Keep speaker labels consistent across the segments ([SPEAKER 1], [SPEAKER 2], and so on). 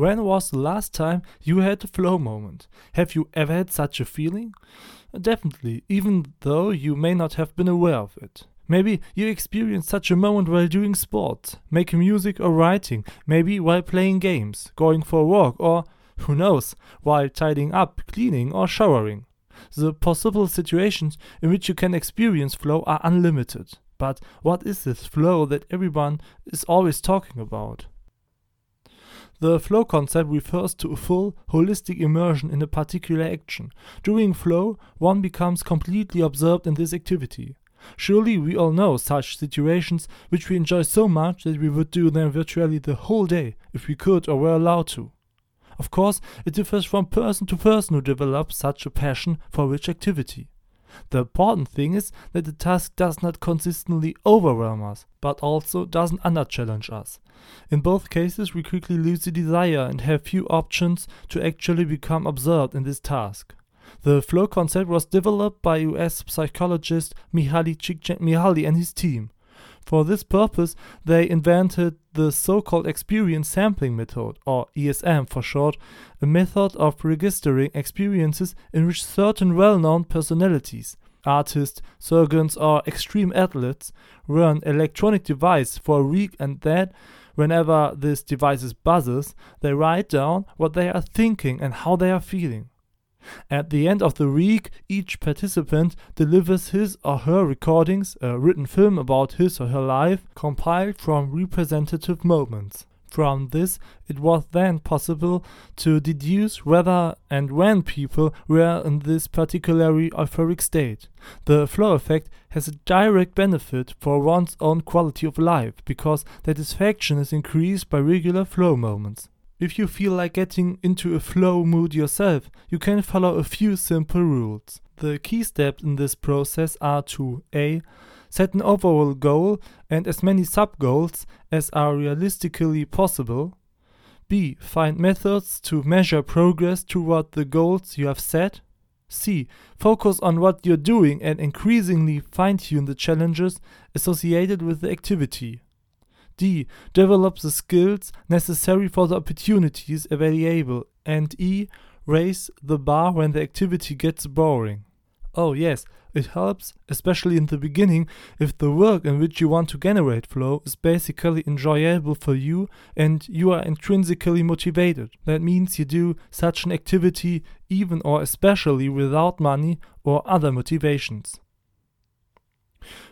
[SPEAKER 1] When was the last time you had a flow moment? Have you ever had such a feeling? Definitely, even though you may not have been aware of it. Maybe you experienced such a moment while doing sports, making music or writing, maybe while playing games, going for a walk, or, who knows, while tidying up, cleaning, or showering. The possible situations in which you can experience flow are unlimited. But what is this flow that everyone is always talking about? The flow concept refers to a full, holistic immersion in a particular action. During flow, one becomes completely absorbed in this activity. Surely we all know such situations which we enjoy so much that we would do them virtually the whole day if we could or were allowed to. Of course, it differs from person to person who develops such a passion for which activity. The important thing is that the task does not consistently overwhelm us, but also doesn't under-challenge us. In both cases, we quickly lose the desire and have few options to actually become absorbed in this task. The flow concept was developed by US psychologist Mihaly Csikszentmihalyi and his team. For this purpose, they invented the so-called experience sampling method, or ESM for short, a method of registering experiences in which certain well-known personalities, artists, surgeons, or extreme athletes run electronic device for a week and then whenever this device buzzes, they write down what they are thinking and how they are feeling. At the end of the week, each participant delivers his or her recordings, a written film about his or her life, compiled from representative moments. From this, it was then possible to deduce whether and when people were in this particularly euphoric state. The flow effect has a direct benefit for one's own quality of life because satisfaction is increased by regular flow moments. If you feel like getting into a flow mood yourself, you can follow a few simple rules. The key steps in this process are to A. Set an overall goal and as many sub goals as are realistically possible. B. Find methods to measure progress toward the goals you have set. C. Focus on what you're doing and increasingly fine tune the challenges associated with the activity. D. Develop the skills necessary for the opportunities available. And E. Raise the bar when the activity gets boring. Oh, yes, it helps, especially in the beginning, if the work in which you want to generate flow is basically enjoyable for you and you are intrinsically motivated. That means you do such an activity even or especially without money or other motivations.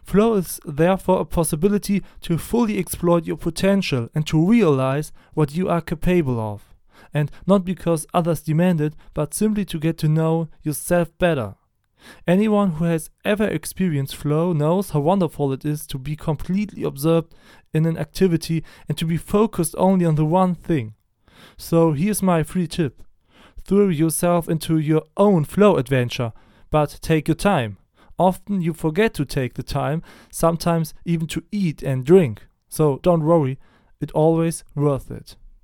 [SPEAKER 1] Flow is therefore a possibility to fully exploit your potential and to realize what you are capable of. And not because others demand it, but simply to get to know yourself better. Anyone who has ever experienced flow knows how wonderful it is to be completely absorbed in an activity and to be focused only on the one thing. So here's my free tip. Throw yourself into your own flow adventure, but take your time. Often you forget to take the time, sometimes even to eat and drink. So don't worry, it's always worth it.